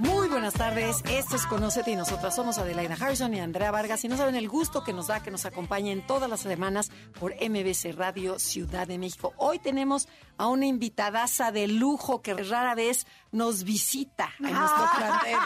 Muy buenas tardes, esto es Conocete y nosotras somos Adelaida Harrison y Andrea Vargas y no saben el gusto que nos da que nos acompañen todas las semanas por MBC Radio Ciudad de México. Hoy tenemos a una invitadaza de lujo que rara vez nos visita en nuestro plantel.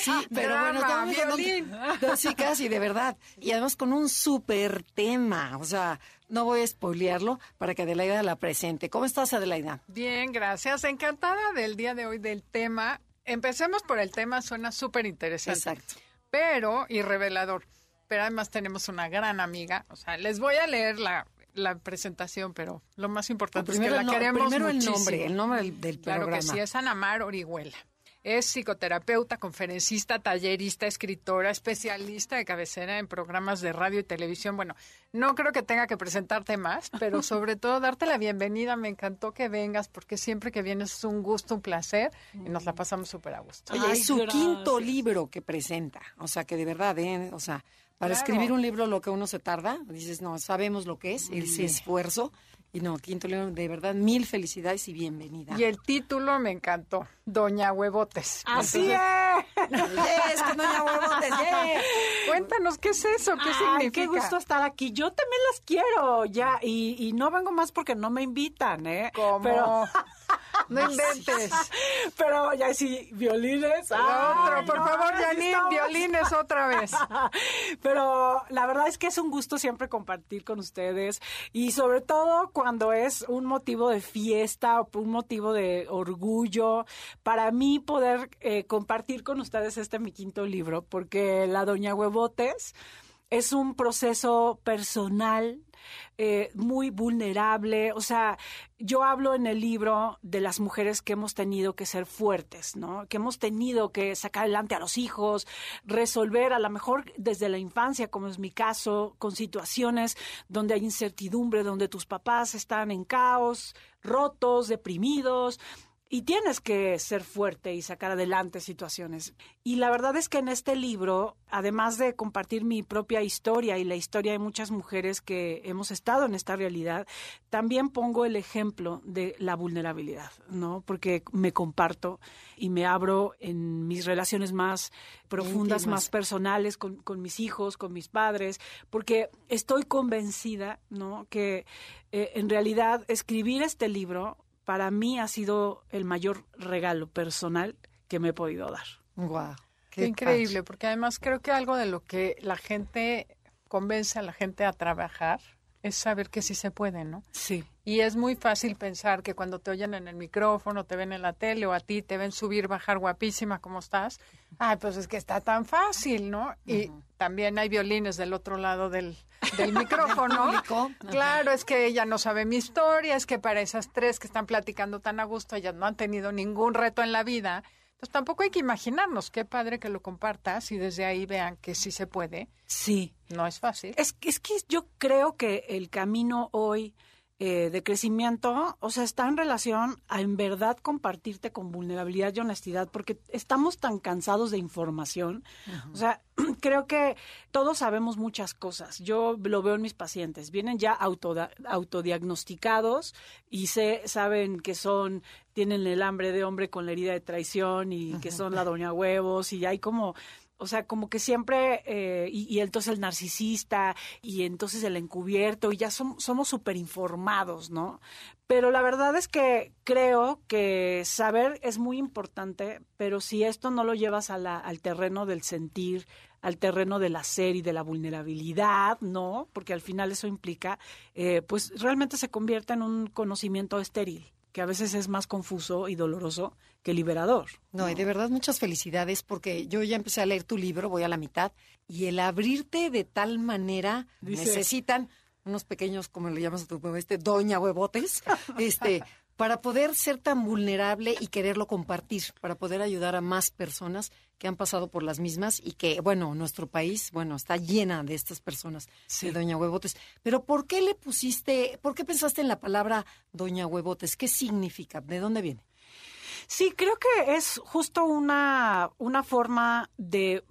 Sí, pero bueno, estamos sí, casi, de verdad. Y además con un súper tema, o sea, no voy a spoilearlo para que Adelaida la presente. ¿Cómo estás, Adelaida? Bien, gracias. Encantada del día de hoy del tema. Empecemos por el tema, suena súper interesante. Exacto. Pero, y revelador. Pero además tenemos una gran amiga. O sea, les voy a leer la, la presentación, pero lo más importante es que la no- queremos Primero el nombre, el nombre del, del Claro programa. que sí, es Ana Mar Orihuela. Es psicoterapeuta, conferencista, tallerista, escritora, especialista de cabecera en programas de radio y televisión. Bueno, no creo que tenga que presentarte más, pero sobre todo darte la bienvenida. Me encantó que vengas porque siempre que vienes es un gusto, un placer y nos la pasamos súper a gusto. Oye, es su gracias. quinto libro que presenta. O sea, que de verdad, ¿eh? O sea, para Claro. escribir un libro lo que uno se tarda, dices, no, sabemos lo que es, ese esfuerzo. Y no, quinto libro, de verdad, mil felicidades y bienvenida. Y el título me encantó, Doña Huevotes. Así Entonces, Yes, con Doña Huevotes, yeah. Cuéntanos, ¿qué es eso? ¿Qué Ay, significa? qué gusto estar aquí. Yo también las quiero, ya. Y, y no vengo más porque no me invitan, ¿eh? ¿Cómo? Pero, No inventes. pero ya sí, violines. Otro, por no, favor, Janine, estamos. violines otra vez. Pero la verdad es que es un gusto siempre compartir con ustedes y sobre todo cuando es un motivo de fiesta o un motivo de orgullo para mí poder eh, compartir con ustedes este mi quinto libro porque La Doña Huevotes es un proceso personal eh, muy vulnerable. O sea, yo hablo en el libro de las mujeres que hemos tenido que ser fuertes, ¿no? Que hemos tenido que sacar adelante a los hijos, resolver a lo mejor desde la infancia, como es mi caso, con situaciones donde hay incertidumbre, donde tus papás están en caos, rotos, deprimidos. Y tienes que ser fuerte y sacar adelante situaciones. Y la verdad es que en este libro, además de compartir mi propia historia y la historia de muchas mujeres que hemos estado en esta realidad, también pongo el ejemplo de la vulnerabilidad, ¿no? Porque me comparto y me abro en mis relaciones más profundas, Íntimas. más personales con, con mis hijos, con mis padres, porque estoy convencida, ¿no? Que eh, en realidad escribir este libro para mí ha sido el mayor regalo personal que me he podido dar. Guau, Qué increíble, porque además creo que algo de lo que la gente convence a la gente a trabajar es saber que sí se puede, ¿no? Sí. Y es muy fácil pensar que cuando te oyen en el micrófono, te ven en la tele o a ti te ven subir, bajar guapísima, ¿cómo estás? Ay, pues es que está tan fácil, ¿no? Y también hay violines del otro lado del, del micrófono. Claro, es que ella no sabe mi historia, es que para esas tres que están platicando tan a gusto, ellas no han tenido ningún reto en la vida. Entonces tampoco hay que imaginarnos, qué padre que lo compartas y desde ahí vean que sí se puede. Sí. No es fácil. Es, es que yo creo que el camino hoy eh, de crecimiento, o sea, está en relación a en verdad compartirte con vulnerabilidad y honestidad, porque estamos tan cansados de información. O sea, creo que todos sabemos muchas cosas. Yo lo veo en mis pacientes. Vienen ya autoda- autodiagnosticados y se, saben que son, tienen el hambre de hombre con la herida de traición y que son la doña huevos y hay como o sea, como que siempre, eh, y, entonces el narcisista, y entonces el encubierto, y ya som- somos súper informados, ¿no? Pero la verdad es que creo que saber es muy importante, pero si esto no lo llevas a al terreno del sentir, al terreno del hacer y de la vulnerabilidad, ¿no? Porque al final eso implica, eh, pues realmente se convierte en un conocimiento estéril, que a veces es más confuso y doloroso que liberador. No, y de verdad muchas felicidades porque yo ya empecé a leer tu libro, voy a la mitad, y el abrirte de tal manera Dice- necesitan unos pequeños, como le llamas a tu este, doña huevotes, este, para poder ser tan vulnerable y quererlo compartir, para poder ayudar a más personas que han pasado por las mismas y que, bueno, nuestro país, bueno, está llena de estas personas, de Doña Huevotes. Pero ¿por qué le pusiste, por qué pensaste en la palabra Doña Huevotes? ¿Qué significa? ¿De dónde viene? Sí, creo que es justo una, una forma de,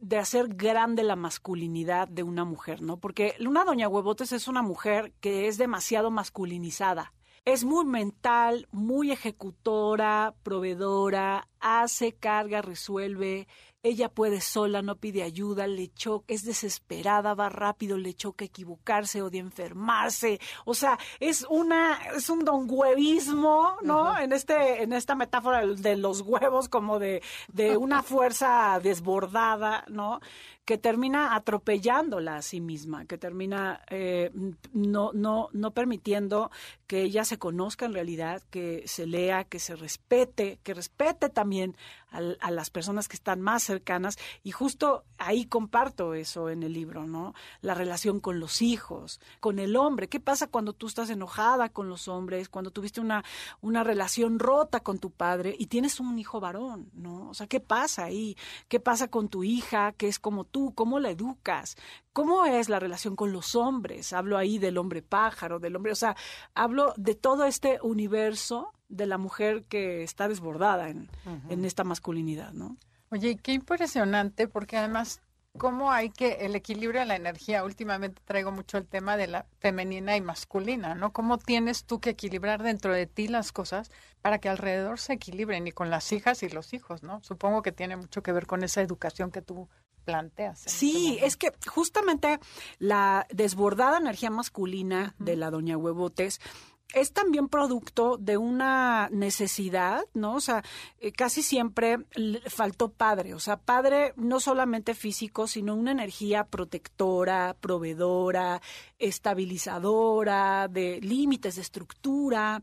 de hacer grande la masculinidad de una mujer, ¿no? Porque una doña Huevotes es una mujer que es demasiado masculinizada. Es muy mental, muy ejecutora, proveedora, hace, carga, resuelve, ella puede sola, no pide ayuda, le choca, es desesperada, va rápido, le choca equivocarse, odia enfermarse. O sea, es una, es un don huevismo, ¿no? En este, en esta metáfora de los huevos, como de, de una fuerza desbordada, ¿no? Que termina atropellándola a sí misma, que termina eh, no, no, no permitiendo que ella se conozca en realidad, que se lea, que se respete, que respete también a, las personas que están más cercanas. Y justo ahí comparto eso en el libro, ¿no? La relación con los hijos, con el hombre. ¿Qué pasa cuando tú estás enojada con los hombres, cuando tuviste una, una relación rota con tu padre y tienes un hijo varón, ¿no? O sea, ¿qué pasa ahí? ¿Qué pasa con tu hija, que es como tú? ¿Cómo la educas? ¿Cómo es la relación con los hombres? Hablo ahí del hombre pájaro, del hombre, o sea, hablo de todo este universo de la mujer que está desbordada en, en esta masculinidad, ¿no? Oye, qué impresionante, porque además, ¿cómo hay que el equilibrio de la energía? Últimamente traigo mucho el tema de la femenina y masculina, ¿no? ¿Cómo tienes tú que equilibrar dentro de ti las cosas para que alrededor se equilibren y con las hijas y los hijos, ¿no? Supongo que tiene mucho que ver con esa educación que tú planteas. Sí, es que justamente la desbordada energía masculina de la doña Huevotes es también producto de una necesidad, ¿no? O sea, eh, casi siempre faltó padre, o sea, padre no solamente físico, sino una energía protectora, proveedora, estabilizadora, de límites, de estructura,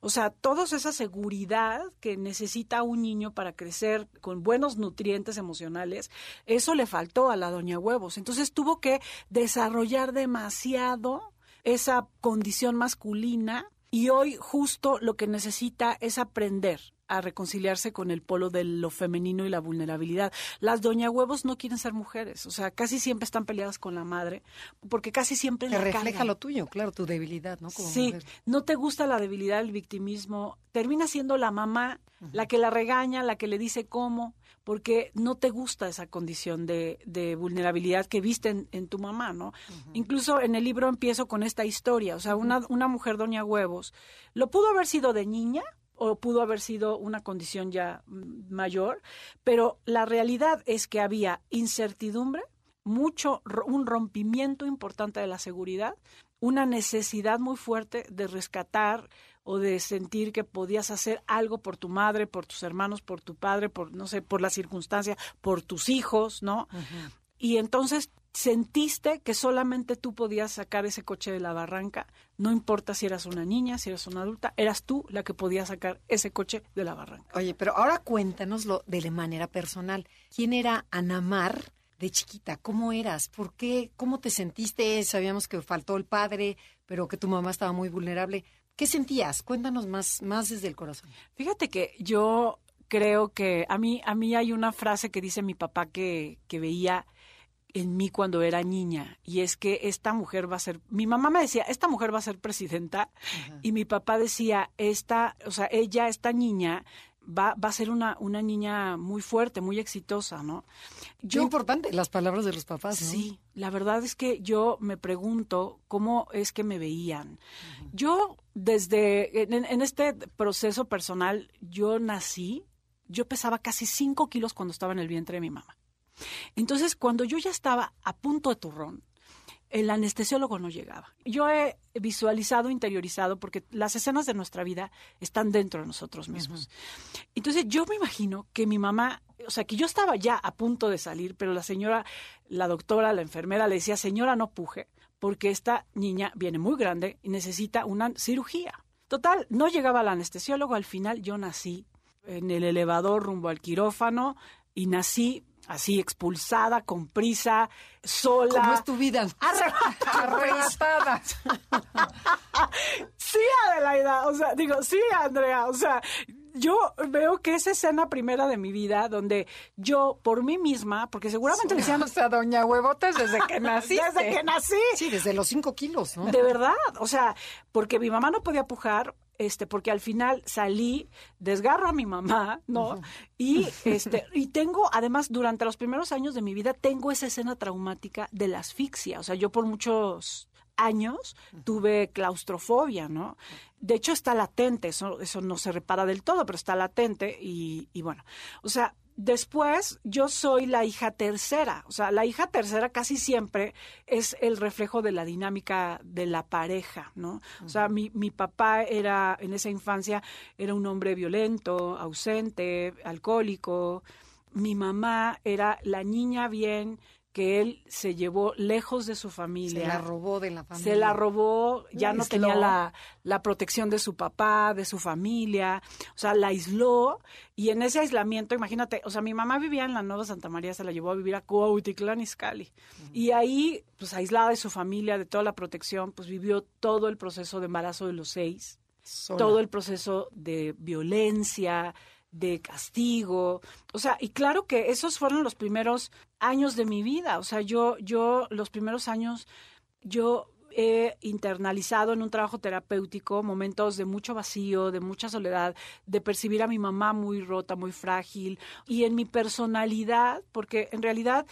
o sea, toda esa seguridad que necesita un niño para crecer con buenos nutrientes emocionales, eso le faltó a la doña Huevos. Entonces tuvo que desarrollar demasiado esa condición masculina y hoy justo lo que necesita es aprender a reconciliarse con el polo de lo femenino y la vulnerabilidad. Las doña huevos no quieren ser mujeres, o sea, casi siempre están peleadas con la madre, porque casi siempre te refleja lo tuyo, claro, tu debilidad, ¿no? sí, no te gusta la debilidad, el victimismo, termina siendo la mamá la que la regaña, la que le dice cómo, porque no te gusta esa condición de, de vulnerabilidad que viste en, tu mamá, ¿no? Incluso en el libro empiezo con esta historia, o sea, una, una mujer doña huevos, lo pudo haber sido de niña, o pudo haber sido una condición ya mm, mayor, pero la realidad es que había incertidumbre, mucho un rompimiento importante de la seguridad, una necesidad muy fuerte de rescatar o de sentir que podías hacer algo por tu madre, por tus hermanos, por tu padre, por no sé, por la circunstancia, por tus hijos, ¿no? Y entonces sentiste que solamente tú podías sacar ese coche de la barranca, no importa si eras una niña, si eras una adulta, eras tú la que podía sacar ese coche de la barranca. Oye, pero ahora cuéntanoslo de manera personal. ¿Quién era Anamar de chiquita? ¿Cómo eras? ¿Por qué? ¿Cómo te sentiste? Sabíamos que faltó el padre, pero que tu mamá estaba muy vulnerable. ¿Qué sentías? Cuéntanos más, más desde el corazón. Fíjate que yo creo que a mí, a mí hay una frase que dice mi papá que, que veía en mí cuando era niña y es que esta mujer va a ser, mi mamá me decía, esta mujer va a ser presidenta y mi papá decía, esta, o sea, ella, esta niña va, va a ser una, una niña muy fuerte, muy exitosa, ¿no? Yo, importante, las palabras de los papás. ¿no? Sí, la verdad es que yo me pregunto cómo es que me veían. Yo, desde, en, en, este proceso personal, yo nací, yo pesaba casi cinco kilos cuando estaba en el vientre de mi mamá. Entonces, cuando yo ya estaba a punto de turrón, el anestesiólogo no llegaba. Yo he visualizado, interiorizado, porque las escenas de nuestra vida están dentro de nosotros mismos. Entonces yo me imagino que mi mamá, o sea, que yo estaba ya a punto de salir, pero la señora, la doctora, la enfermera le decía, señora, no puje, porque esta niña viene muy grande y necesita una cirugía. Total, no llegaba el anestesiólogo, al final yo nací en el elevador rumbo al quirófano y nací así expulsada, con prisa, sola. ¿Cómo es tu vida? Arrebatada. sí, Adelaida, Aida, o sea, digo, sí, Andrea, o sea, yo veo que esa escena primera de mi vida, donde yo, por mí misma, porque seguramente le decían... O sea, doña desde que nací. desde que nací. Sí, desde los cinco kilos, ¿no? De verdad, o sea, porque mi mamá no podía pujar, este, porque al final salí, desgarro a mi mamá, ¿no? Y este, y tengo, además, durante los primeros años de mi vida, tengo esa escena traumática de la asfixia. O sea, yo por muchos años tuve claustrofobia, ¿no? De hecho, está latente, eso, eso no se repara del todo, pero está latente y, y bueno, o sea, Después, yo soy la hija tercera. O sea, la hija tercera casi siempre es el reflejo de la dinámica de la pareja, ¿no? O sea, mi, mi papá era, en esa infancia, era un hombre violento, ausente, alcohólico. Mi mamá era la niña bien que él se llevó lejos de su familia. Se la robó de la familia. Se la robó, ya La no tenía la, la protección de su papá, de su familia, o sea, la aisló y en ese aislamiento, imagínate, o sea, mi mamá vivía en la Nueva Santa María, se la llevó a vivir a Cuautitlán Izcalli. Y ahí, pues aislada de su familia, de toda la protección, pues vivió todo el proceso de embarazo de los seis Sola. todo el proceso de violencia, de castigo, o sea, y claro que esos fueron los primeros años de mi vida, o sea, yo, yo, los primeros años, yo he internalizado en un trabajo terapéutico momentos de mucho vacío, de mucha soledad, de percibir a mi mamá muy rota, muy frágil, y en mi personalidad, porque en realidad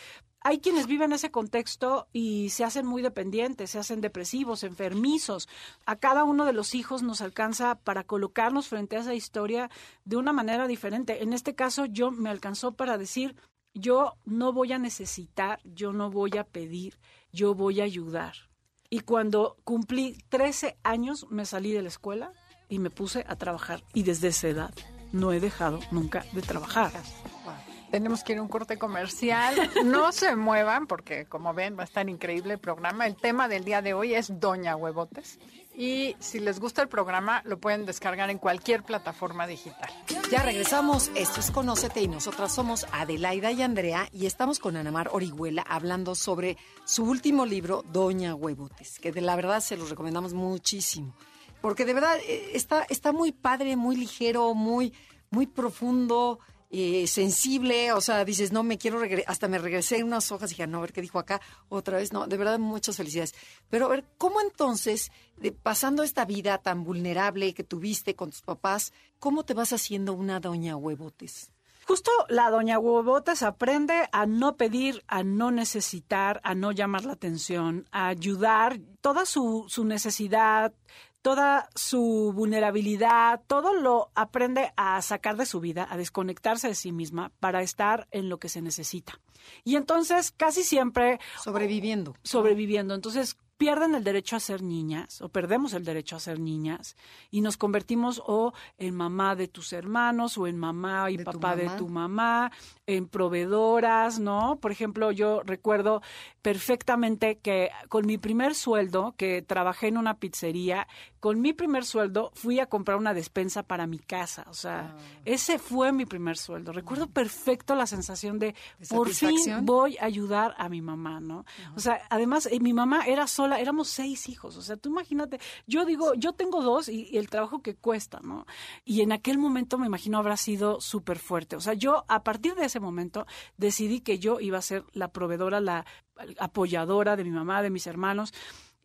hay quienes viven ese contexto y se hacen muy dependientes, se hacen depresivos, enfermizos. A cada uno de los hijos nos alcanza para colocarnos frente a esa historia de una manera diferente. En este caso, yo me alcanzó para decir, yo no voy a necesitar, yo no voy a pedir, yo voy a ayudar. Y cuando cumplí 13 años, me salí de la escuela y me puse a trabajar. Y desde esa edad no he dejado nunca de trabajar. Tenemos que ir a un corte comercial. No se muevan porque, como ven, va a estar increíble el programa. El tema del día de hoy es Doña Huevotes. Y si les gusta el programa, lo pueden descargar en cualquier plataforma digital. Ya regresamos. Esto es Conócete y nosotras somos Adelaida y Andrea y estamos con Anamar Orihuela hablando sobre su último libro, Doña Huevotes, que de la verdad se los recomendamos muchísimo. Porque de verdad eh, está, está muy padre, muy ligero, muy, muy profundo, eh, sensible. O sea, dices, no, me quiero regresar. Hasta me regresé en unas hojas y dije, no, a ver qué dijo acá otra vez. No, de verdad, muchas felicidades. Pero a ver, ¿cómo entonces, pasando esta vida tan vulnerable que tuviste con tus papás, cómo te vas haciendo una Doña Huevotes? Justo la doña Huevotes aprende a no pedir, a no necesitar, a no llamar la atención, a ayudar, toda su, su necesidad, toda su vulnerabilidad, todo lo aprende a sacar de su vida, a desconectarse de sí misma para estar en lo que se necesita. Y entonces casi siempre Sobreviviendo. sobreviviendo. Entonces pierden el derecho a ser niñas o perdemos el derecho a ser niñas y nos convertimos o en mamá de tus hermanos o en mamá y De papá de tu mamá, en proveedoras, ¿no? Por ejemplo, yo recuerdo perfectamente que con mi primer sueldo, que trabajé en una pizzería, con mi primer sueldo fui a comprar una despensa para mi casa, o sea, Ah. ese fue mi primer sueldo. Recuerdo perfecto la sensación de, ¿De por fin voy a ayudar a mi mamá, ¿no? O sea, además eh, mi mamá era sola, éramos seis hijos, o sea, tú imagínate, yo digo, yo tengo dos y, y el trabajo que cuesta, ¿no? Y en aquel momento me imagino habrá sido súper fuerte, o sea, yo a partir de ese momento decidí que yo iba a ser la proveedora, la apoyadora de mi mamá, de mis hermanos.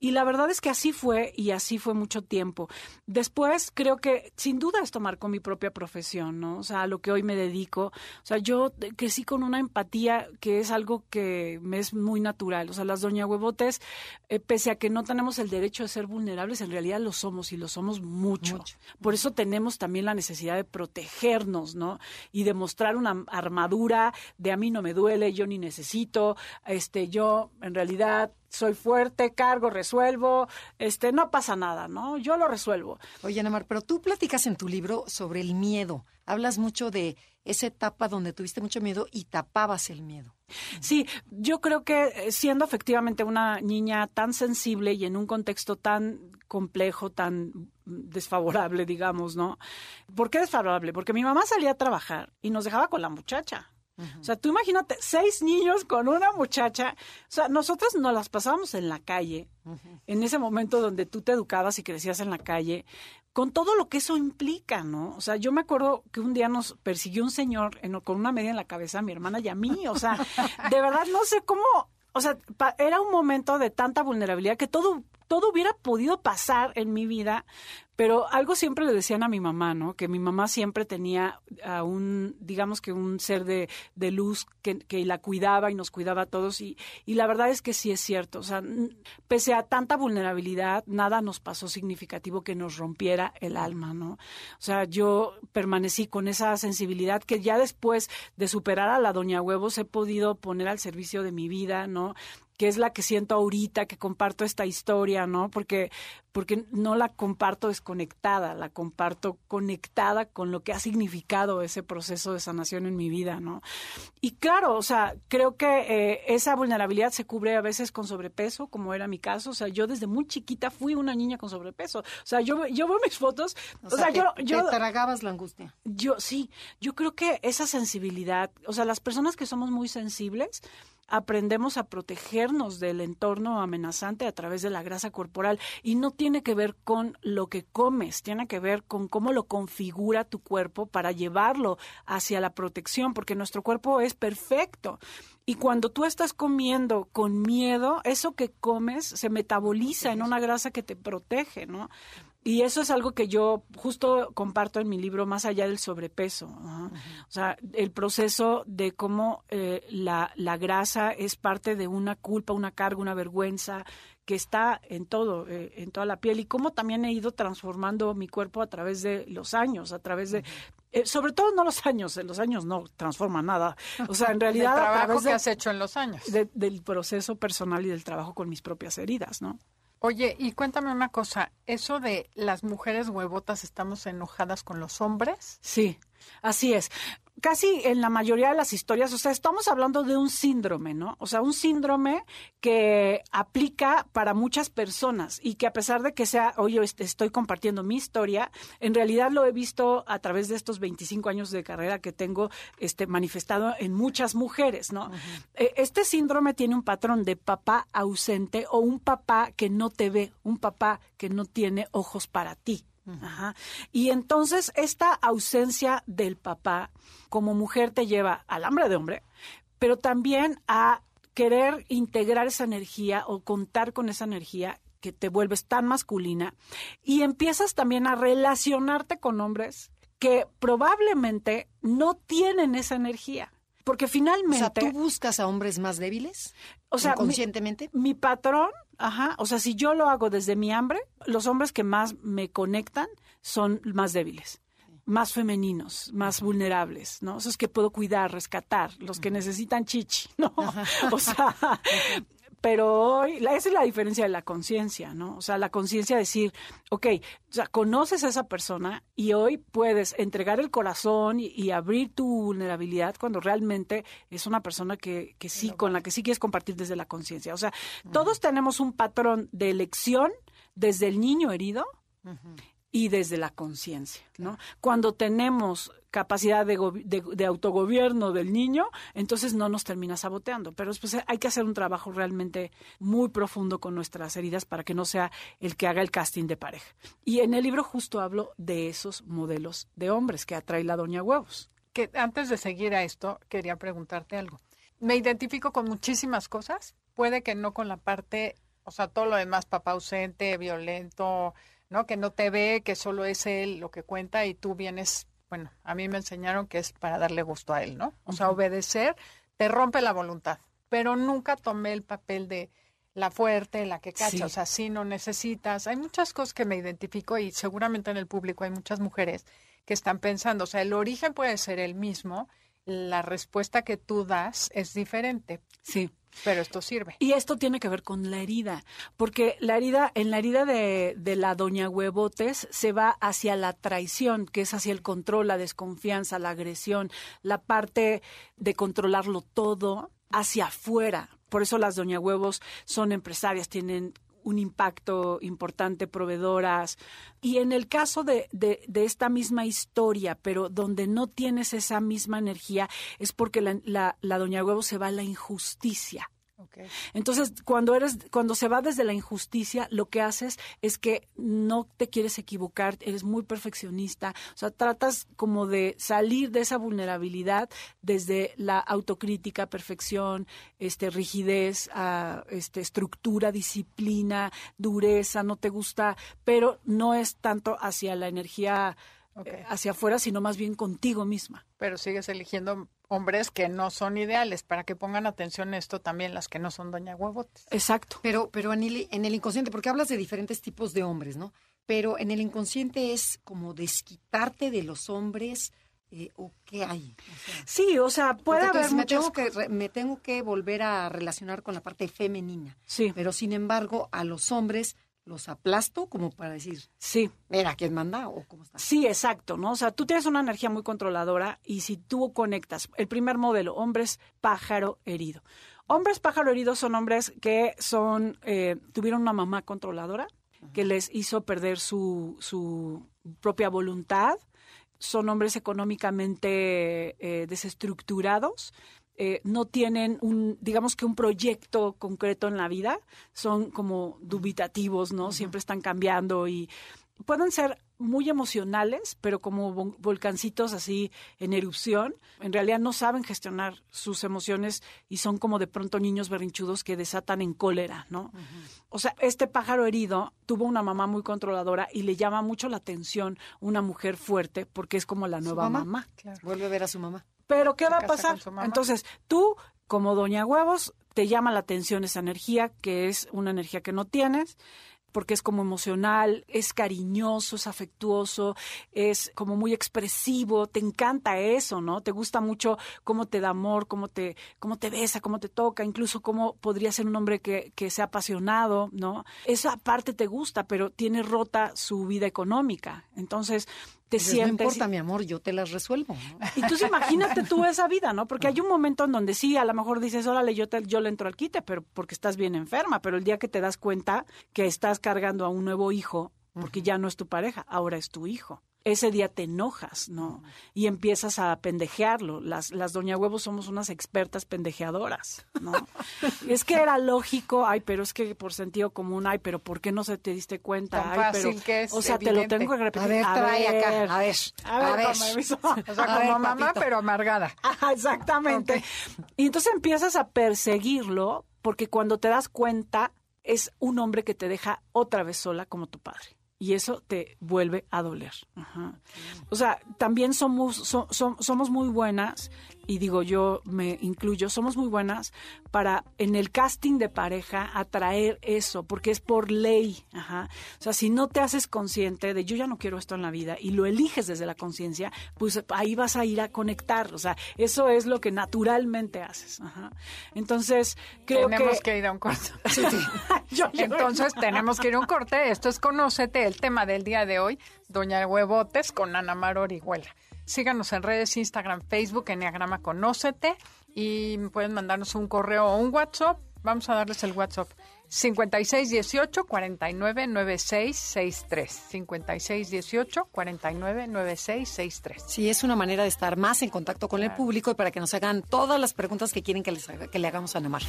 Y la verdad es que así fue y así fue mucho tiempo. Después creo que sin duda esto marcó mi propia profesión, ¿no? O sea, a lo que hoy me dedico. O sea, yo crecí con una empatía que es algo que me es muy natural. O sea, las doña huevotes, eh, pese a que no tenemos el derecho de ser vulnerables, en realidad lo somos y lo somos mucho. Mucho. Por eso tenemos también la necesidad de protegernos, ¿no? Y de mostrar una armadura de a mí no me duele, yo ni necesito, este, yo en realidad soy fuerte, cargo, resuelvo, este, no pasa nada, ¿no? Yo lo resuelvo. Oye, Anamar, pero tú platicas en tu libro sobre el miedo. Hablas mucho de esa etapa donde tuviste mucho miedo y tapabas el miedo. Sí, yo creo que eh, siendo efectivamente una niña tan sensible y en un contexto tan complejo, tan desfavorable, digamos, ¿no? ¿Por qué desfavorable? Porque mi mamá salía a trabajar y nos dejaba con la muchacha. O sea, tú imagínate, seis niños con una muchacha. O sea, nosotros nos las pasábamos en la calle, en ese momento donde tú te educabas y crecías en la calle, con todo lo que eso implica, ¿no? O sea, yo me acuerdo que un día nos persiguió un señor con una media en la cabeza a mi hermana y a mí. O sea, de verdad no sé cómo. O sea, era un momento de tanta vulnerabilidad que todo todo hubiera podido pasar en mi vida, pero algo siempre le decían a mi mamá, ¿no? Que mi mamá siempre tenía a un, digamos que un ser de, de luz que, que, la cuidaba y nos cuidaba a todos. Y, y la verdad es que sí es cierto. O sea, pese a tanta vulnerabilidad, nada nos pasó significativo que nos rompiera el alma, ¿no? O sea, yo permanecí con esa sensibilidad que ya después de superar a la Doña Huevos he podido poner al servicio de mi vida, ¿no? Que es la que siento ahorita, que comparto esta historia, ¿no? Porque, porque no la comparto desconectada, la comparto conectada con lo que ha significado ese proceso de sanación en mi vida, ¿no? Y claro, o sea, creo que eh, esa vulnerabilidad se cubre a veces con sobrepeso, como era mi caso. O sea, yo desde muy chiquita fui una niña con sobrepeso. O sea, yo, yo veo mis fotos. O, sea, yo, yo. Te tragabas la angustia. Yo sí. Yo creo que esa sensibilidad, o sea, las personas que somos muy sensibles, aprendemos a protegernos del entorno amenazante a través de la grasa corporal y no tiene que ver con lo que comes, tiene que ver con cómo lo configura tu cuerpo para llevarlo hacia la protección, porque nuestro cuerpo es perfecto. Y cuando tú estás comiendo con miedo, eso que comes se metaboliza en una grasa que te protege, ¿no? Y eso es algo que yo justo comparto en mi libro, más allá del sobrepeso. O sea, el proceso de cómo eh, la, la, grasa es parte de una culpa, una carga, una vergüenza que está en todo, eh, en toda la piel. Y cómo también he ido transformando mi cuerpo a través de los años, a través de... Eh, sobre todo no los años, en los años no transforma nada. O sea, en realidad... el trabajo que has hecho en los años. del proceso personal y del trabajo con mis propias heridas, ¿no? Oye, y cuéntame una cosa, ¿eso de las mujeres huevotas estamos enojadas con los hombres? Sí, así es casi en la mayoría de las historias, o sea, estamos hablando de un síndrome, ¿no? O sea, un síndrome que aplica para muchas personas y que a pesar de que sea, oye, estoy compartiendo mi historia, en realidad lo he visto a través de estos 25 años de carrera que tengo este, manifestado en muchas mujeres, ¿no? E, este síndrome tiene un patrón de papá ausente o un papá que no te ve, un papá que no tiene ojos para ti. Y entonces esta ausencia del papá como mujer te lleva al hambre de hombre, pero también a querer integrar esa energía o contar con esa energía que te vuelves tan masculina y empiezas también a relacionarte con hombres que probablemente no tienen esa energía. Porque finalmente. O sea, ¿tú buscas a hombres más débiles? O sea, conscientemente. Mi, patrón, ajá. O sea, si yo lo hago desde mi hambre, los hombres que más me conectan son más débiles más femeninos, más vulnerables, ¿no? Esos que puedo cuidar, rescatar, los que necesitan chichi, ¿no? O sea, pero hoy, esa es la diferencia de la conciencia, ¿no? O sea, la conciencia decir, ok, o sea, conoces a esa persona y hoy puedes entregar el corazón y, abrir tu vulnerabilidad cuando realmente es una persona que, que sí, con la que sí quieres compartir desde la conciencia. O sea, todos tenemos un patrón de elección desde el niño herido y desde la conciencia, ¿no? Cuando tenemos capacidad de, autogobierno del niño, entonces no nos termina saboteando. Pero después hay que hacer un trabajo realmente muy profundo con nuestras heridas para que no sea el que haga el casting de pareja. Y en el libro justo hablo de esos modelos de hombres que atrae la doña huevos. Que antes de seguir a esto, quería preguntarte algo. Me identifico con muchísimas cosas, puede que no con la parte, o sea, todo lo demás, papá ausente, violento, ¿no? Que no te ve, que solo es él lo que cuenta y tú vienes, bueno, a mí me enseñaron que es para darle gusto a él, ¿no? O sea, obedecer te rompe la voluntad, pero nunca tomé el papel de la fuerte, la que cacha, o sea, si no necesitas. Hay muchas cosas que me identifico y seguramente en el público hay muchas mujeres que están pensando, o sea, el origen puede ser el mismo, la respuesta que tú das es diferente. Sí. Pero esto sirve. Y esto tiene que ver con la herida, porque la herida, en la herida de, de, la doña Huevotes se va hacia la traición, que es hacia el control, la desconfianza, la agresión, la parte de controlarlo todo hacia afuera. Por eso las doña huevos son empresarias, tienen un impacto importante, proveedoras. Y en el caso de, de, esta misma historia, pero donde no tienes esa misma energía, es porque la, la, la Doña Huevo se va a la injusticia. Entonces, cuando eres, cuando se va desde la injusticia, lo que haces es que no te quieres equivocar, eres muy perfeccionista, o sea, tratas como de salir de esa vulnerabilidad desde la autocrítica, perfección, este, rigidez, ah, este, estructura, disciplina, dureza, no te gusta, pero no es tanto hacia la energía eh, hacia afuera, sino más bien contigo misma. Pero sigues eligiendo hombres que no son ideales, para que pongan atención a esto también las que no son doña huevotes. Exacto. Pero, pero en el, en el inconsciente, porque hablas de diferentes tipos de hombres, ¿no? Pero en el inconsciente es como desquitarte de los hombres eh, o qué hay. sí, o sea, puede haber me tengo que me tengo que volver a relacionar con la parte femenina. Sí. Pero sin embargo, a los hombres los aplasto como para decir, sí, mira, ¿quién manda o cómo está? Sí, exacto, ¿no? O sea, tú tienes una energía muy controladora y si tú conectas, el primer modelo, hombres pájaro herido. Hombres pájaro herido son hombres que son, eh, tuvieron una mamá controladora que les hizo perder su, su propia voluntad, son hombres económicamente eh, desestructurados, eh, no tienen un, digamos que un proyecto concreto en la vida, son como dubitativos, ¿no? Siempre están cambiando y pueden ser muy emocionales, pero como volcancitos así en erupción, en realidad no saben gestionar sus emociones y son como de pronto niños berrinchudos que desatan en cólera, ¿no? O sea, este pájaro herido tuvo una mamá muy controladora y le llama mucho la atención una mujer fuerte porque es como la nueva mamá. Vuelve a ver a su mamá. Pero ¿qué va a pasar? Entonces, tú, como doña huevos, te llama la atención esa energía, que es una energía que no tienes porque es como emocional, es cariñoso, es afectuoso, es como muy expresivo, te encanta eso, ¿no? Te gusta mucho cómo te da amor, cómo te, cómo te besa, cómo te toca, incluso cómo podría ser un hombre que, que sea apasionado, ¿no? Esa parte te gusta, pero tiene rota su vida económica. Entonces, te sientes. No importa, mi amor, yo te las resuelvo. Y tú imagínate tú esa vida, ¿no? Porque hay un momento en donde sí, a lo mejor dices, órale, yo, te, yo le entro al quite, pero porque estás bien enferma, pero el día que te das cuenta que estás cargando a un nuevo hijo, porque ya no es tu pareja, ahora es tu hijo ese día te enojas, ¿no? Y empiezas a pendejearlo. Las, las doña huevos somos unas expertas pendejeadoras, ¿no? es que era lógico, ay, pero es que por sentido común, ay, pero ¿por qué no se te diste cuenta? Tan ay, fácil que es O sea, te lo tengo que repetir. A ver, trae acá, a ver, a ver, a ver. O sea, como mamá, pero amargada. Ajá, exactamente. Y entonces empiezas a perseguirlo porque cuando te das cuenta es un hombre que te deja otra vez sola como tu padre y eso te vuelve a doler. O sea, también somos, somos muy buenas y digo yo me incluyo, somos muy buenas para en el casting de pareja atraer eso, porque es por ley. Ajá. O sea, si no te haces consciente de yo ya no quiero esto en la vida y lo eliges desde la conciencia, pues ahí vas a ir a conectar. O sea, eso es lo que naturalmente haces. Ajá. Entonces, creo que... Tenemos que ir a un corte. Sí, sí. Entonces, tenemos que ir a un corte. Esto es Conócete, el tema del día de hoy, Doña Huevotes con Ana Mar Orihuela. Síganos en redes, Instagram, Facebook, Enneagrama Conócete y pueden mandarnos un correo o un WhatsApp. Vamos a darles el WhatsApp. 5618 499663 5618 499663 Sí, es una manera de estar más en contacto con el público y para que nos hagan todas las preguntas que quieren que, les que le hagamos a Namar.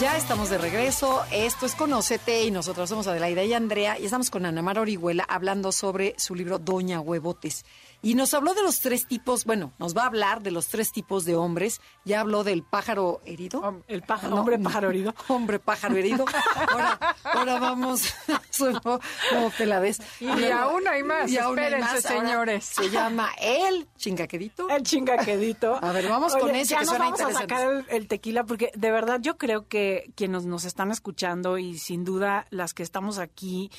Ya estamos de regreso. Esto es Conócete y nosotros somos Adelaida y Andrea y estamos con Anamar Orihuela hablando sobre su libro Doña Huevotes. Y nos habló de los tres tipos, bueno, nos va a hablar de los tres tipos de hombres. Ya habló del pájaro herido. El pájaro, hombre pájaro herido. Hombre pájaro herido. Ahora, ahora vamos, como te la ves. Y, aún hay más, y hay más. señores. se llama el chingaquedito. El chingaquedito. A ver, vamos con ese ya que nos suena vamos a sacar el, tequila porque de verdad yo creo que quienes nos están escuchando y sin duda las que estamos aquí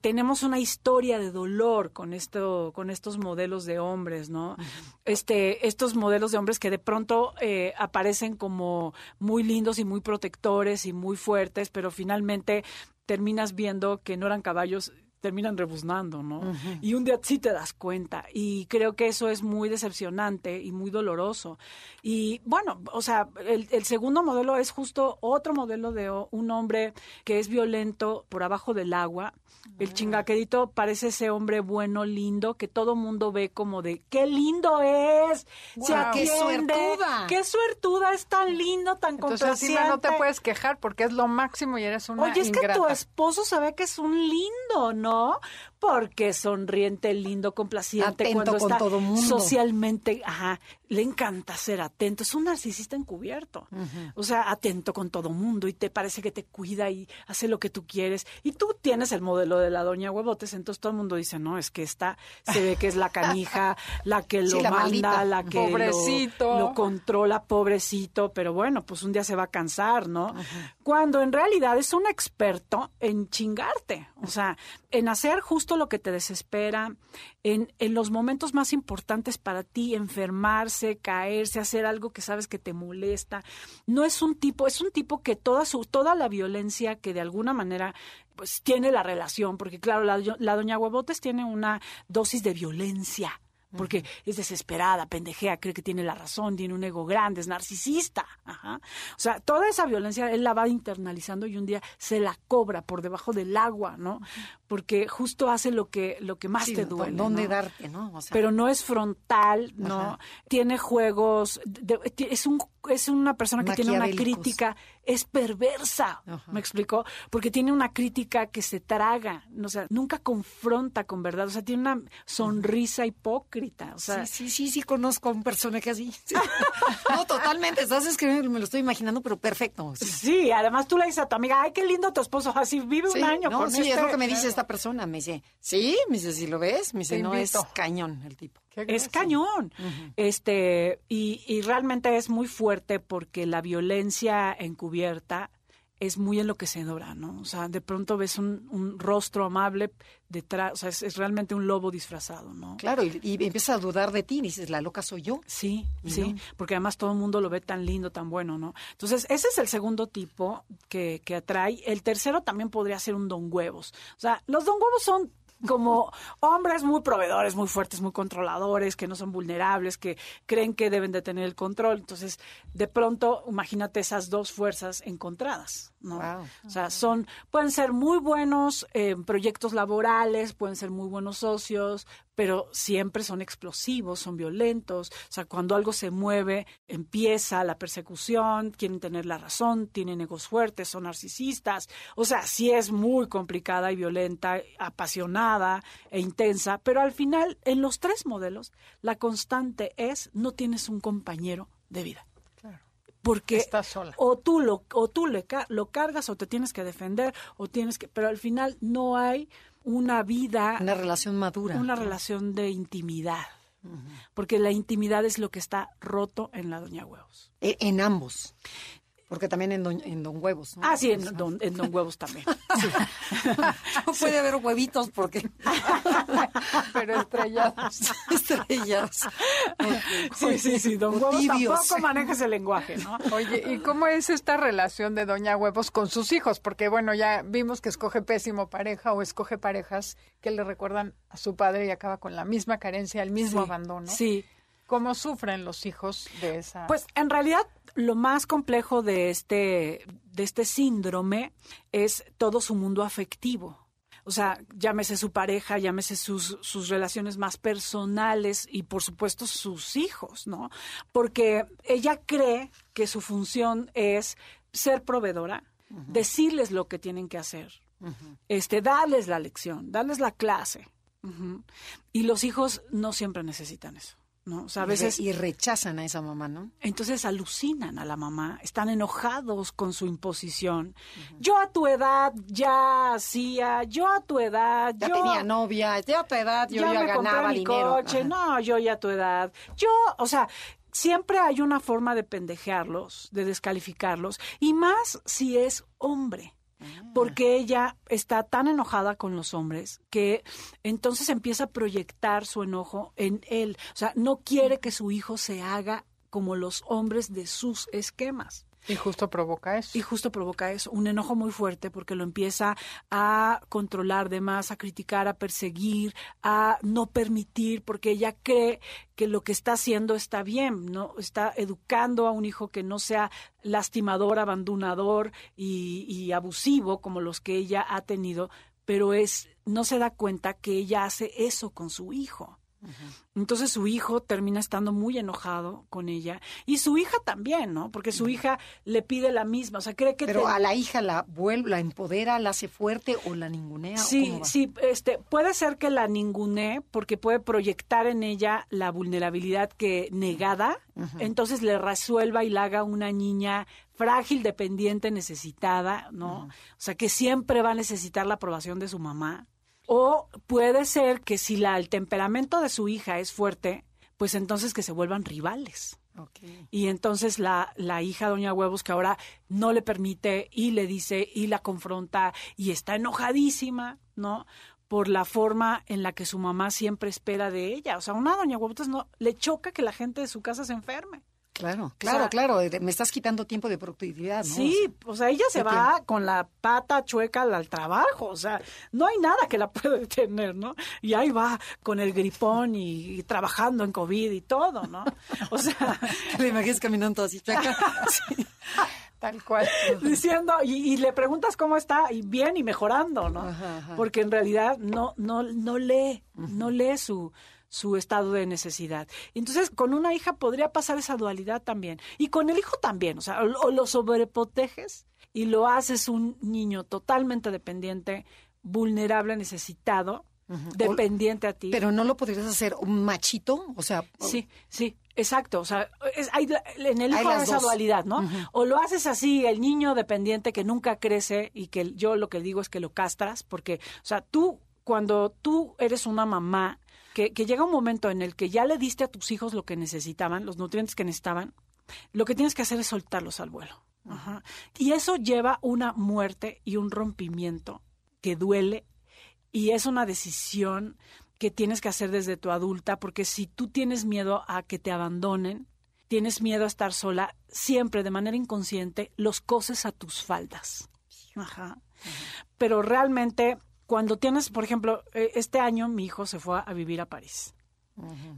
tenemos una historia de dolor con esto, con estos modelos de hombres, ¿no? Este, estos modelos de hombres que de pronto eh, aparecen como muy lindos y muy protectores y muy fuertes, pero finalmente terminas viendo que no eran caballos terminan rebuznando, ¿no? Y un día sí te das cuenta. Y creo que eso es muy decepcionante y muy doloroso. Y bueno, o sea, el, el segundo modelo es justo otro modelo de un hombre que es violento por abajo del agua. El chingaquerito parece ese hombre bueno, lindo, que todo mundo ve como de qué lindo es, se Guau. ¡Qué suertuda! qué suertuda, es tan lindo, tan Entonces encima no te puedes quejar porque es lo máximo y eres una Oye, es que tu esposo se ve que es un lindo, ¿no? 哦。Porque sonriente, lindo, complaciente, Atento cuando con está todo mundo. socialmente, ajá, le encanta ser atento, es un narcisista encubierto. O sea, atento con todo mundo y te parece que te cuida y hace lo que tú quieres. Y tú tienes el modelo de la doña Huevotes, entonces todo el mundo dice, no, es que esta se ve que es la canija, la que Sí, lo la manda, maldita. la que Pobrecito. lo controla, pobrecito, pero bueno, pues un día se va a cansar, ¿no? Cuando en realidad es un experto en chingarte, o sea, en hacer justo lo que te desespera, en, en los momentos más importantes para ti, enfermarse, caerse, hacer algo que sabes que te molesta. No es un tipo, es un tipo que toda su, toda la violencia que de alguna manera pues tiene la relación, porque claro, la, la doña Huevotes tiene una dosis de violencia porque es desesperada, pendejea, cree que tiene la razón, tiene un ego grande, es narcisista. Ajá. O sea, toda esa violencia él la va internalizando y un día se la cobra por debajo del agua, ¿no? Porque justo hace lo que, lo que más Sí, te ¿dó- duele. ¿Dónde ¿no? darte, no? O sea, pero no es frontal, ¿no? Ajá. Tiene juegos, de- es un es una persona que tiene una crítica, es perversa, Ajá. ¿me explicó? Porque tiene una crítica que se traga, o sea, nunca confronta con verdad, o sea, tiene una sonrisa hipócrita, o sea, sí, sí, sí, sí, conozco a un personaje así. Sí. no, totalmente, estás escribiendo, me lo estoy imaginando, pero perfecto. Sí, Sí, además tú le dices a tu amiga, ay, qué lindo tu esposo, así vive un año no, con sí, este. es lo que me dice esta persona. Me dice, sí, me dice, si lo ves, me dice, Te no, es invito. cañón el tipo. Es cañón. Este, y, y realmente es muy fuerte porque la violencia encubierta es muy enloquecedora, ¿no? O sea, de pronto ves un, un rostro amable detrás, o sea, es, es realmente un lobo disfrazado, ¿no? Claro, y, y empiezas a dudar de ti, y dices, la loca soy yo. Sí, sí, porque además todo el mundo lo ve tan lindo, tan bueno, ¿no? Entonces, ese es el segundo tipo que, que atrae. El tercero también podría ser un don huevos. O sea, los don huevos son como hombres muy proveedores, muy fuertes, muy controladores, que no son vulnerables, que creen que deben de tener el control. Entonces, de pronto, imagínate esas dos fuerzas encontradas, ¿no? Wow. O sea, son, pueden ser muy buenos en proyectos laborales, pueden ser muy buenos socios, pero siempre son explosivos, son violentos. O sea, cuando algo se mueve, empieza la persecución, quieren tener la razón, tienen egos fuertes, son narcisistas. O sea, sí es muy complicada y violenta, apasionada e intensa, pero al final, en los tres modelos, la constante es no tienes un compañero de vida. Porque Estás sola. o tú lo o tú le ca- lo cargas o te tienes que defender o tienes que pero al final no hay una vida Una relación madura. una relación de intimidad porque la intimidad es lo que está roto en la doña huevos E- En ambos. Porque también en Don, en don Huevos. ¿no? ah sí en don, en don huevos también Sí. No puede haber huevitos porque Pero estrellados. estrellas. sí sí sí don huevos tibios. tampoco maneja ese lenguaje no Oye, ¿y cómo es esta relación de Doña Huevos con sus hijos? Porque, bueno, ya vimos que escoge pésimo pareja o escoge parejas que le recuerdan a su padre y acaba con la misma carencia, el mismo Sí, abandono. sí ¿Cómo sufren los hijos de esa? Pues en realidad lo más complejo de este, de este síndrome es todo su mundo afectivo. O sea, llámese su pareja, llámese sus, sus relaciones más personales y por supuesto sus hijos, ¿no? Porque ella cree que su función es ser proveedora, decirles lo que tienen que hacer, este, darles la lección, darles la clase. Y los hijos no siempre necesitan eso. ¿No? O sea, a veces Y rechazan a esa mamá, ¿no? entonces alucinan a la mamá, están enojados con su imposición. Yo a tu edad ya hacía, yo a tu edad Ya yo tenía novia, ya a tu edad yo ya, me compré ganaba mi dinero. coche, Ajá. no, yo ya a tu edad. Yo, o sea, siempre hay una forma de pendejearlos, de descalificarlos, y más si es hombre. Ah. Porque ella está tan enojada con los hombres que entonces empieza a proyectar su enojo en él. O sea, no quiere que su hijo se haga como los hombres de sus esquemas. Y justo provoca eso. Y justo provoca eso, un enojo muy fuerte porque lo empieza a controlar de más, a criticar, a perseguir, a no permitir, porque ella cree que lo que está haciendo está bien, no está educando a un hijo que no sea lastimador, abandonador y, abusivo como los que ella ha tenido, pero es no se da cuenta que ella hace eso con su hijo. Entonces su hijo termina estando muy enojado con ella y su hija también, ¿no? Porque su hija le pide la misma, o sea, cree que pero a la hija la vuelve, la empodera, la hace fuerte o la ningunea. Sí, sí, este puede ser que la ningunee porque puede proyectar en ella la vulnerabilidad que negada, entonces le resuelva y la haga una niña frágil, dependiente, necesitada, ¿no? O sea, que siempre va a necesitar la aprobación de su mamá. O puede ser que si la, el temperamento de su hija es fuerte, pues entonces que se vuelvan rivales. Y entonces la, la hija Doña Huevos, que ahora no le permite y le dice y la confronta y está enojadísima, ¿no? Por la forma en la que su mamá siempre espera de ella. O sea, una Doña Huevos no le choca que la gente de su casa se enferme. Claro, claro, claro. Me estás quitando tiempo de productividad, ¿no? Sí, o sea, ella se va con la pata chueca al, trabajo. O sea, no hay nada que la pueda detener, ¿no? Y ahí va con el gripón y, trabajando en COVID y todo, ¿no? O sea. Le imaginas caminando así chueca. Tal cual. Diciendo, y, le preguntas cómo está, y bien y mejorando, ¿no? Porque en realidad no, no, no lee, no lee su, su estado de necesidad. Entonces, con una hija podría pasar esa dualidad también. Y con el hijo también, o sea, o, lo sobreproteges y lo haces un niño totalmente dependiente, vulnerable, necesitado, dependiente a ti. Pero no lo podrías hacer un machito, o sea... Sí, sí, exacto. O sea, hay, en el hijo hay esa dualidad, ¿no? O lo haces así, el niño dependiente que nunca crece y que yo lo que digo es que lo castras, porque, o sea, tú, cuando tú eres una mamá que, llega un momento en el que ya le diste a tus hijos lo que necesitaban, los nutrientes que necesitaban, lo que tienes que hacer es soltarlos al vuelo. Y eso lleva una muerte y un rompimiento que duele y es una decisión que tienes que hacer desde tu adulta, porque si tú tienes miedo a que te abandonen, tienes miedo a estar sola, siempre de manera inconsciente los coses a tus faldas. Ajá. Pero realmente cuando tienes, por ejemplo, eh, este año mi hijo se fue a vivir a París.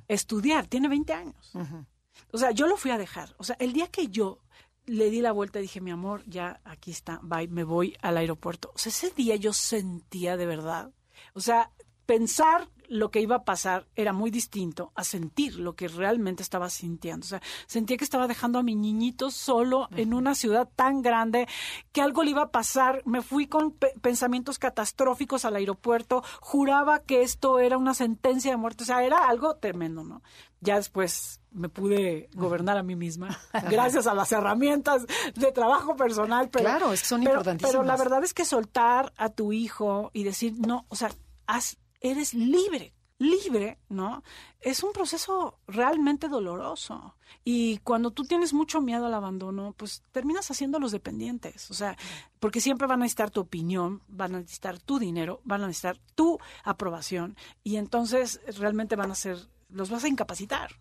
Estudiar, tiene 20 años. O sea, yo lo fui a dejar. O sea, el día que yo le di la vuelta y dije, mi amor, ya aquí está, bye, me voy al aeropuerto. O sea, ese día yo sentía de verdad. O sea, pensar lo que iba a pasar era muy distinto a sentir lo que realmente estaba sintiendo. O sea, sentía que estaba dejando a mi niñito solo en una ciudad tan grande, que algo le iba a pasar. Me fui con pensamientos catastróficos al aeropuerto, juraba que esto era una sentencia de muerte. O sea, era algo tremendo, ¿no? Ya después me pude gobernar a mí misma gracias a las herramientas de trabajo personal. Pero, claro, es que son importantísimas. Pero la verdad es que soltar a tu hijo y decir, no, o sea, haz eres libre, libre, ¿no? Es un proceso realmente doloroso. Y cuando tú tienes mucho miedo al abandono, pues terminas haciéndolos dependientes. O sea, porque siempre van a necesitar tu opinión, van a necesitar tu dinero, van a necesitar tu aprobación. Y entonces realmente van a ser, los vas a incapacitar.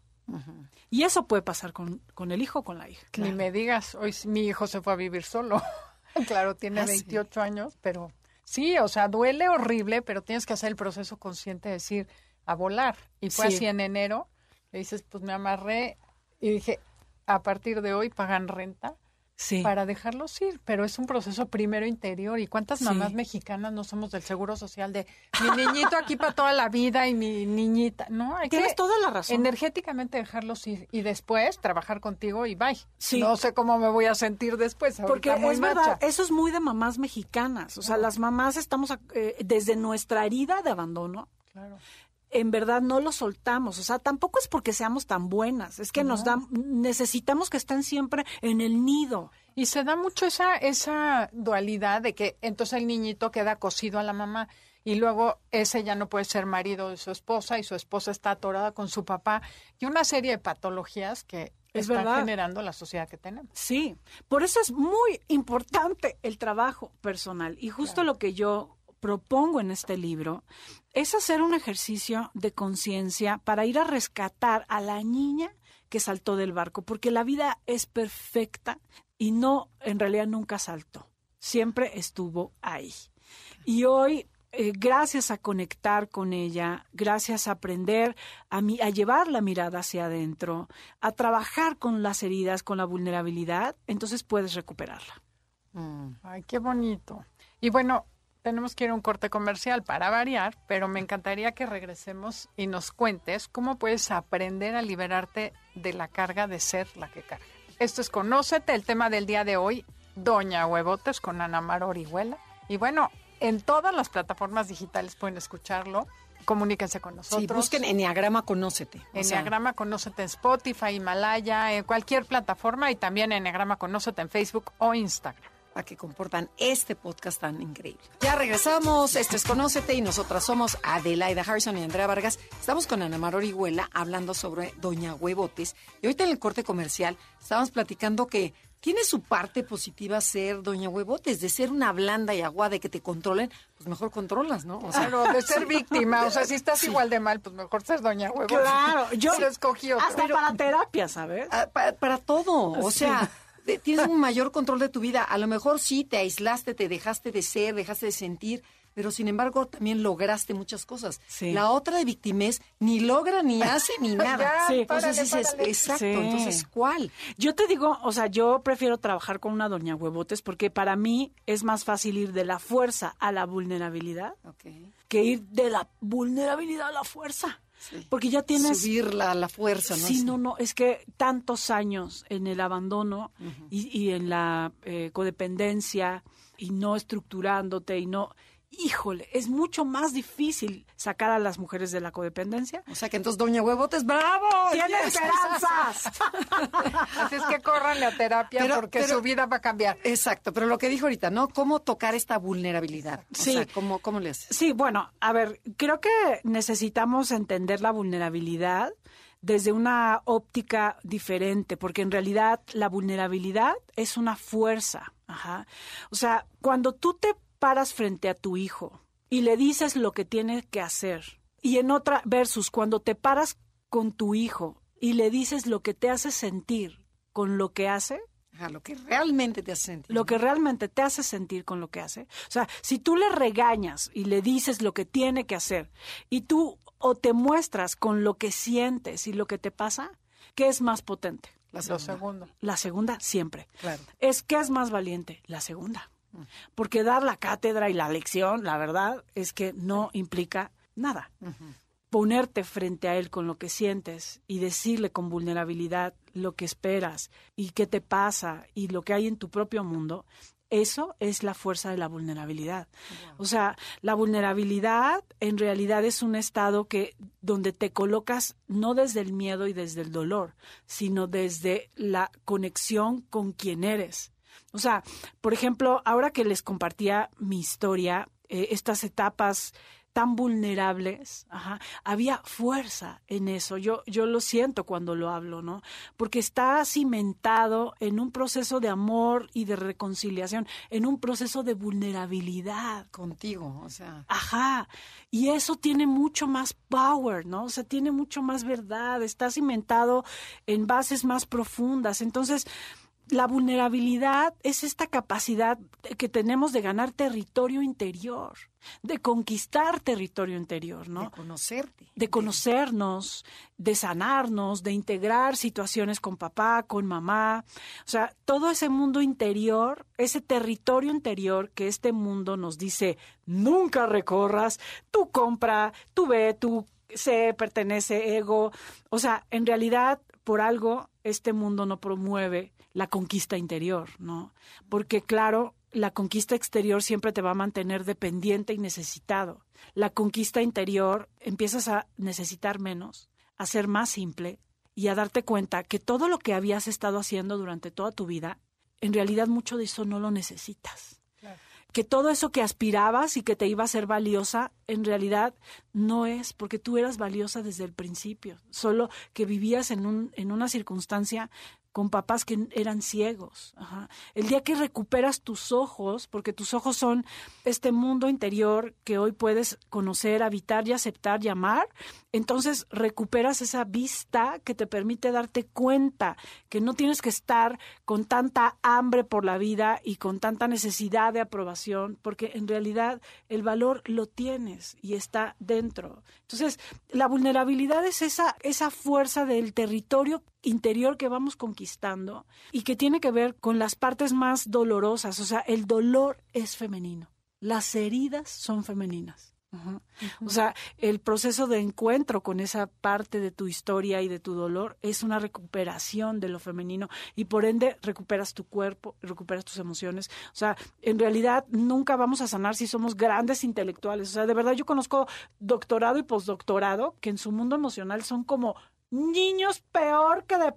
Y eso puede pasar con, con el hijo o con la hija. Ni me digas, hoy mi hijo se fue a vivir solo. claro, tiene 28 ah, años, pero Sí, o sea, duele horrible, pero tienes que hacer el proceso consciente de decir, a volar. Y fue así en enero, le dices, pues me amarré y dije, a partir de hoy pagan renta para dejarlos ir, pero es un proceso primero interior. ¿Y cuántas mamás mexicanas no somos del Seguro Social de mi niñito aquí para toda la vida y mi niñita? No, hay Tienes toda la razón. Energéticamente dejarlos ir y después trabajar contigo y bye. No sé cómo me voy a sentir después. Porque es verdad, eso es muy de mamás mexicanas. O sea, las mamás estamos eh, desde nuestra herida de abandono. Claro en verdad no lo soltamos. O sea, tampoco es porque seamos tan buenas, es que nos dan, necesitamos que estén siempre en el nido. Y se da mucho esa, esa dualidad de que entonces el niñito queda cosido a la mamá y luego ese ya no puede ser marido de su esposa y su esposa está atorada con su papá y una serie de patologías que es están generando la sociedad que tenemos. Sí, por eso es muy importante el trabajo personal y justo lo que yo propongo en este libro es hacer un ejercicio de conciencia para ir a rescatar a la niña que saltó del barco, porque la vida es perfecta y no, en realidad nunca saltó, siempre estuvo ahí. Y hoy eh, gracias a conectar con ella, gracias a aprender a, a llevar la mirada hacia adentro, a trabajar con las heridas, con la vulnerabilidad, entonces puedes recuperarla. Mm. Ay, qué bonito. Y bueno, tenemos que ir a un corte comercial para variar, pero me encantaría que regresemos y nos cuentes cómo puedes aprender a liberarte de la carga de ser la que carga. Esto es Conócete, el tema del día de hoy, Doña Huevotes con Ana Mar Orihuela. Y bueno, en todas las plataformas digitales pueden escucharlo. Comuníquense con nosotros. Sí, busquen Enneagrama Conócete. Enneagrama Conócete en Spotify, Himalaya, en cualquier plataforma y también Enneagrama Conócete en Facebook o Instagram para que comportan este podcast tan increíble. Ya regresamos, esto es Conócete y nosotras somos Adelaida Harrison y Andrea Vargas. Estamos con Ana Mar Orihuela hablando sobre Doña Huevotes y ahorita en el corte comercial estábamos platicando que tiene su parte positiva ser Doña Huevotes, de ser una blanda y aguada de que te controlen, pues mejor controlas, ¿no? O sea, de ser víctima, o sea, si estás igual de mal, pues mejor ser Doña Huevotes. Claro, yo lo escogí Hasta para terapia, ¿sabes? Ah, para, todo, o sea tienes un mayor control de tu vida. A lo mejor sí te aislaste, te dejaste de ser, dejaste de sentir, pero sin embargo también lograste muchas cosas. La otra de víctimas ni logra, ni hace, ni nada. entonces dices, exacto, entonces, ¿cuál? Yo te digo, o sea, yo prefiero trabajar con una doña huevotes porque para mí es más fácil ir de la fuerza a la vulnerabilidad que ir de la vulnerabilidad a la fuerza. Porque ya tienes... Subir la, la fuerza, ¿no? Sí, no, no, es que tantos años en el abandono y, y, en la eh, codependencia y no estructurándote y no híjole, es mucho más difícil sacar a las mujeres de la codependencia. O sea que entonces Doña Huevotes, bravo. Tiene esperanzas. Así es que corran la terapia porque su vida va a cambiar. Exacto, pero lo que dijo ahorita, ¿no? ¿Cómo tocar esta vulnerabilidad? sí. ¿cómo, ¿cómo le haces? Sí, bueno, a ver, creo que necesitamos entender la vulnerabilidad desde una óptica diferente, porque en realidad la vulnerabilidad es una fuerza. Ajá. O sea, cuando tú te paras frente a tu hijo y le dices lo que tiene que hacer. Y en otra versus, cuando te paras con tu hijo y le dices lo que te hace sentir con lo que hace, lo que realmente te hace sentir. Lo que realmente te hace sentir con lo que hace. O sea, si tú le regañas y le dices lo que tiene que hacer y tú o te muestras con lo que sientes y lo que te pasa, ¿qué es más potente? La segunda. La segunda siempre. Claro. Es que es más valiente, la segunda. Porque dar la cátedra y la lección, la verdad, es que no implica nada. Ponerte frente a él con lo que sientes y decirle con vulnerabilidad lo que esperas y qué te pasa y lo que hay en tu propio mundo, eso es la fuerza de la vulnerabilidad. O sea, la vulnerabilidad en realidad es un estado que donde te colocas no desde el miedo y desde el dolor, sino desde la conexión con quien eres. O sea, por ejemplo, ahora que les compartía mi historia, eh, estas etapas tan vulnerables, había fuerza en eso. Yo, yo lo siento cuando lo hablo, ¿no? Porque está cimentado en un proceso de amor y de reconciliación, en un proceso de vulnerabilidad. Contigo, o sea. Ajá. Y eso tiene mucho más power, ¿no? O sea, tiene mucho más verdad, está cimentado en bases más profundas. Entonces, la vulnerabilidad es esta capacidad que tenemos de ganar territorio interior, de conquistar territorio interior, ¿no? De conocerte. De conocernos, de sanarnos, de integrar situaciones con papá, con mamá. O sea, todo ese mundo interior, ese territorio interior que este mundo nos dice, nunca recorras, tú compra, tú ve, tú sé, pertenece, ego. O sea, en realidad, por algo, este mundo no promueve la conquista interior, ¿no? Porque claro, la conquista exterior siempre te va a mantener dependiente y necesitado. La conquista interior empiezas a necesitar menos, a ser más simple y a darte cuenta que todo lo que habías estado haciendo durante toda tu vida, en realidad mucho de eso no lo necesitas que todo eso que aspirabas y que te iba a ser valiosa, en realidad no es, porque tú eras valiosa desde el principio, solo que vivías en, un, en una circunstancia con papás que eran ciegos. El día que recuperas tus ojos, porque tus ojos son este mundo interior que hoy puedes conocer, habitar y aceptar y amar, entonces recuperas esa vista que te permite darte cuenta que no tienes que estar con tanta hambre por la vida y con tanta necesidad de aprobación, porque en realidad el valor lo tienes y está dentro. Entonces, la vulnerabilidad es esa, esa fuerza del territorio interior que vamos conquistando y que tiene que ver con las partes más dolorosas. O sea, el dolor es femenino. Las heridas son femeninas. O sea, el proceso de encuentro con esa parte de tu historia y de tu dolor es una recuperación de lo femenino y por ende recuperas tu cuerpo, recuperas tus emociones. O sea, en realidad nunca vamos a sanar si somos grandes intelectuales. O sea, de verdad yo conozco doctorado y postdoctorado que en su mundo emocional son como niños peor que de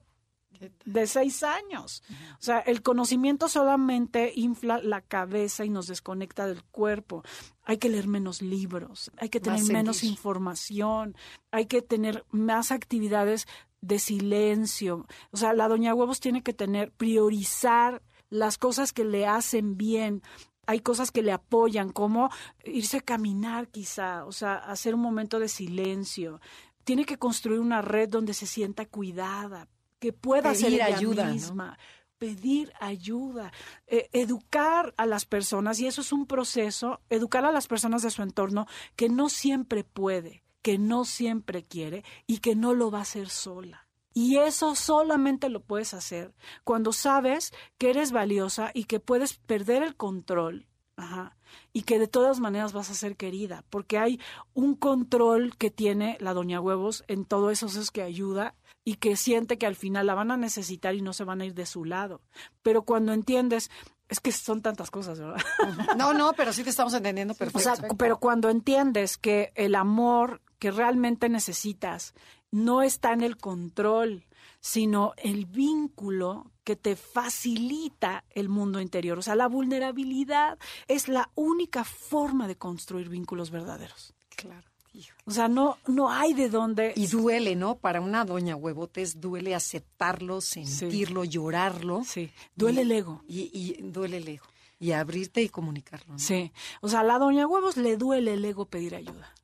de seis años. O sea, el conocimiento solamente infla la cabeza y nos desconecta del cuerpo. Hay que leer menos libros, hay que tener menos información, hay que tener más actividades de silencio. O sea, la doña huevos tiene que tener, priorizar las cosas que le hacen bien, hay cosas que le apoyan, como irse a caminar quizá, o sea, hacer un momento de silencio. Tiene que construir una red donde se sienta cuidada, que pueda pedir ayuda, misma. Pedir ayuda, eh, educar a las personas, y eso es un proceso, educar a las personas de su entorno que no siempre puede, que no siempre quiere y que no lo va a hacer sola. Y eso solamente lo puedes hacer cuando sabes que eres valiosa y que puedes perder el control. Y que de todas maneras vas a ser querida, porque hay un control que tiene la doña huevos en todo eso, es que ayuda y que siente que al final la van a necesitar y no se van a ir de su lado. Pero cuando entiendes, es que son tantas cosas, ¿verdad? No, no, pero sí te estamos entendiendo perfecto. pero cuando entiendes que el amor que realmente necesitas no está en el control, sino el vínculo que te facilita el mundo interior. O sea, la vulnerabilidad es la única forma de construir vínculos verdaderos. Claro. O sea, no, no hay de dónde. Y duele, ¿no? Para una doña huevotes duele aceptarlo, sentirlo, llorarlo. Sí, duele el ego. Y, y, duele el ego. Y abrirte y comunicarlo. ¿no? Sí. O sea, a la doña huevos le duele el ego pedir ayuda.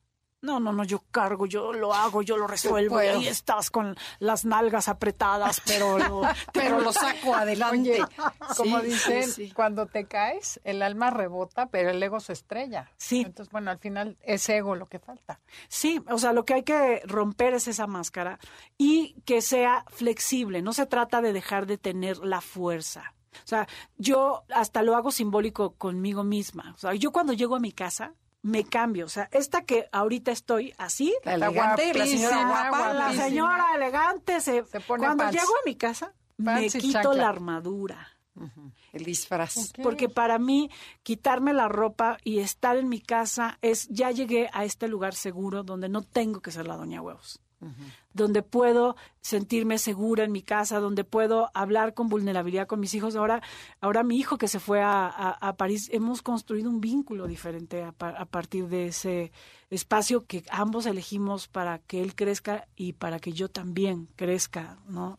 No, no, no, yo cargo, yo lo hago, yo lo resuelvo. Y ahí estás con las nalgas apretadas, pero lo, pero lo saco adelante. como dicen, cuando te caes, el alma rebota, pero el ego se estrella. Sí. Entonces, bueno, al final es ego lo que falta. Sí, o sea, lo que hay que romper es esa máscara y que sea flexible. No se trata de dejar de tener la fuerza. O sea, yo hasta lo hago simbólico conmigo misma. O sea, yo cuando llego a mi casa, me cambio. O sea, esta que ahorita estoy así, la elegante, la señora guapa, la señora elegante, se, cuando llego a mi casa, me quito la armadura. El disfraz. Porque para mí, quitarme la ropa y estar en mi casa es, ya llegué a este lugar seguro donde no tengo que ser la doña huevos donde puedo sentirme segura en mi casa, donde puedo hablar con vulnerabilidad con mis hijos. Ahora, ahora mi hijo que se fue a, París, hemos construido un vínculo diferente a, a, partir de ese espacio que ambos elegimos para que él crezca y para que yo también crezca, ¿no?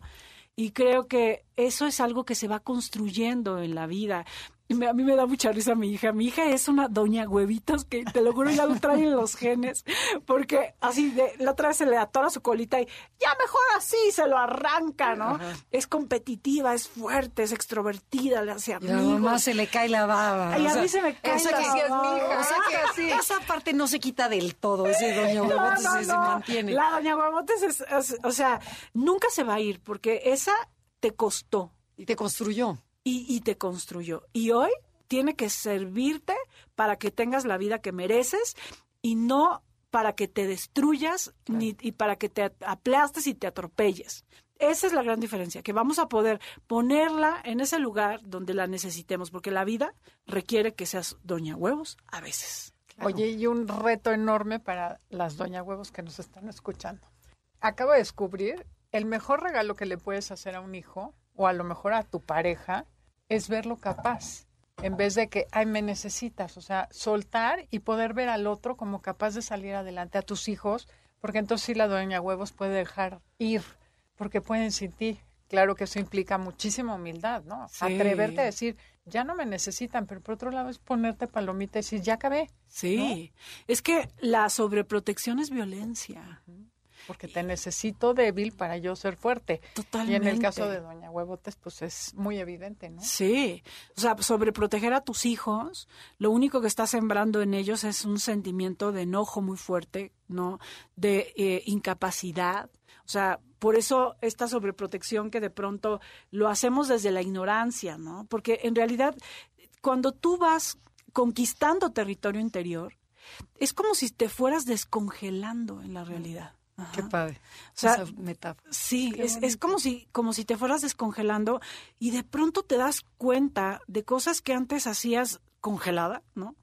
Y creo que eso es algo que se va construyendo en la vida a mí me da mucha risa mi hija. Mi hija es una doña huevitos que te lo juro ya lo trae en los genes. Porque así de la otra vez se le atora su colita y ya mejor así se lo arranca, ¿no? Es competitiva, es fuerte, es extrovertida, le hace amigos. Y mamá se le cae la baba. Y a mí se me cae la baba. O sea que esa parte no se quita del todo, ese doña huevotes se mantiene. La doña huevotes es, o sea, nunca se va a ir porque esa te costó. Y te construyó y, te construyó. Y hoy tiene que servirte para que tengas la vida que mereces y no para que te destruyas ni, y para que te aplastes y te atropelles. Esa es la gran diferencia, que vamos a poder ponerla en ese lugar donde la necesitemos, porque la vida requiere que seas doña huevos a veces. Oye, y un reto enorme para las doña huevos que nos están escuchando. Acabo de descubrir el mejor regalo que le puedes hacer a un hijo o a lo mejor a tu pareja es verlo capaz, en vez de que, ay, me necesitas, o sea, soltar y poder ver al otro como capaz de salir adelante a tus hijos, porque entonces sí la dueña huevos puede dejar ir, porque pueden sin ti, claro que eso implica muchísima humildad, ¿no? Atreverte a decir, ya no me necesitan, pero por otro lado es ponerte palomita y decir, ya acabé. Sí, es que la sobreprotección es violencia. Porque te necesito débil para yo ser fuerte. Totalmente. Y en el caso de Doña Huevotes, pues es muy evidente, ¿no? Sí. O sea, sobreproteger a tus hijos, lo único que estás sembrando en ellos es un sentimiento de enojo muy fuerte, ¿no? De eh, incapacidad. O sea, por eso esta sobreprotección que de pronto lo hacemos desde la ignorancia, ¿no? Porque en realidad, cuando tú vas conquistando territorio interior, es como si te fueras descongelando en la realidad. Qué padre. O sea, sí, es, es, como si, como si te fueras descongelando y de pronto te das cuenta de cosas que antes hacías congelada, ¿no?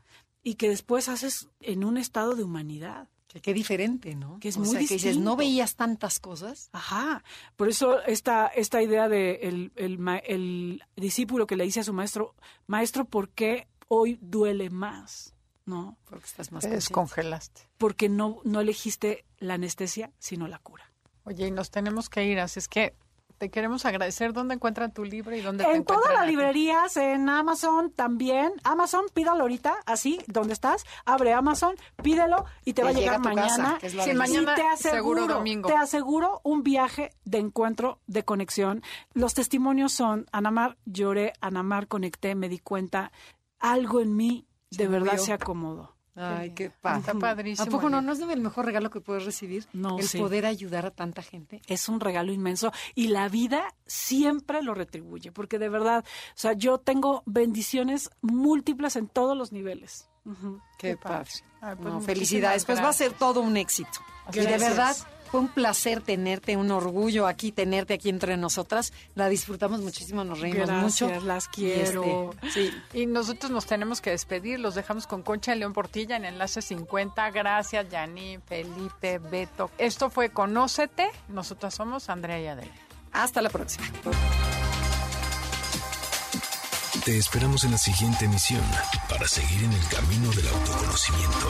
Y que después haces en un estado de humanidad. Que qué diferente, ¿no? Que es muy que dices, no veías tantas cosas. Ajá. Por eso esta, esta idea de el, el, el discípulo que le dice a su maestro, maestro, ¿por qué hoy duele más? ¿No? Porque estás más Te descongelaste. Porque no, no elegiste la anestesia, sino la cura. Oye, y nos tenemos que ir, así es que te queremos agradecer. ¿Dónde encuentran tu libro y dónde En todas las librerías, en Amazon también. Amazon, pídalo ahorita, así, donde estás. Abre Amazon, pídelo y te, va a llegar mañana. Casa, mañana te aseguro, seguro domingo. Te aseguro un viaje de encuentro, de conexión. Los testimonios son, Anamar, lloré, Anamar, conecté, me di cuenta, algo en mí de verdad se acomodó. Ay, qué padre. Está padrísimo. ¿A poco no? ¿No es el mejor regalo que puedes recibir? No, El poder ayudar a tanta gente. Es un regalo inmenso y la vida siempre lo retribuye, porque de verdad, o sea, yo tengo bendiciones múltiples en todos los niveles. Qué, padre. Pues felicidades. Pues va a ser todo un éxito. Y de verdad, fue un placer tenerte, un orgullo aquí, tenerte aquí entre nosotras. La disfrutamos muchísimo, nos reímos Gracias, mucho. las quiero. Y, este, sí. y nosotros nos tenemos que despedir. Los dejamos con Concha León Portilla en Enlace 50. Gracias, Yani, Felipe, Beto. Esto fue Conócete. Nosotras somos Andrea y Adela. Hasta la próxima. Te esperamos en la siguiente emisión para seguir en el camino del autoconocimiento.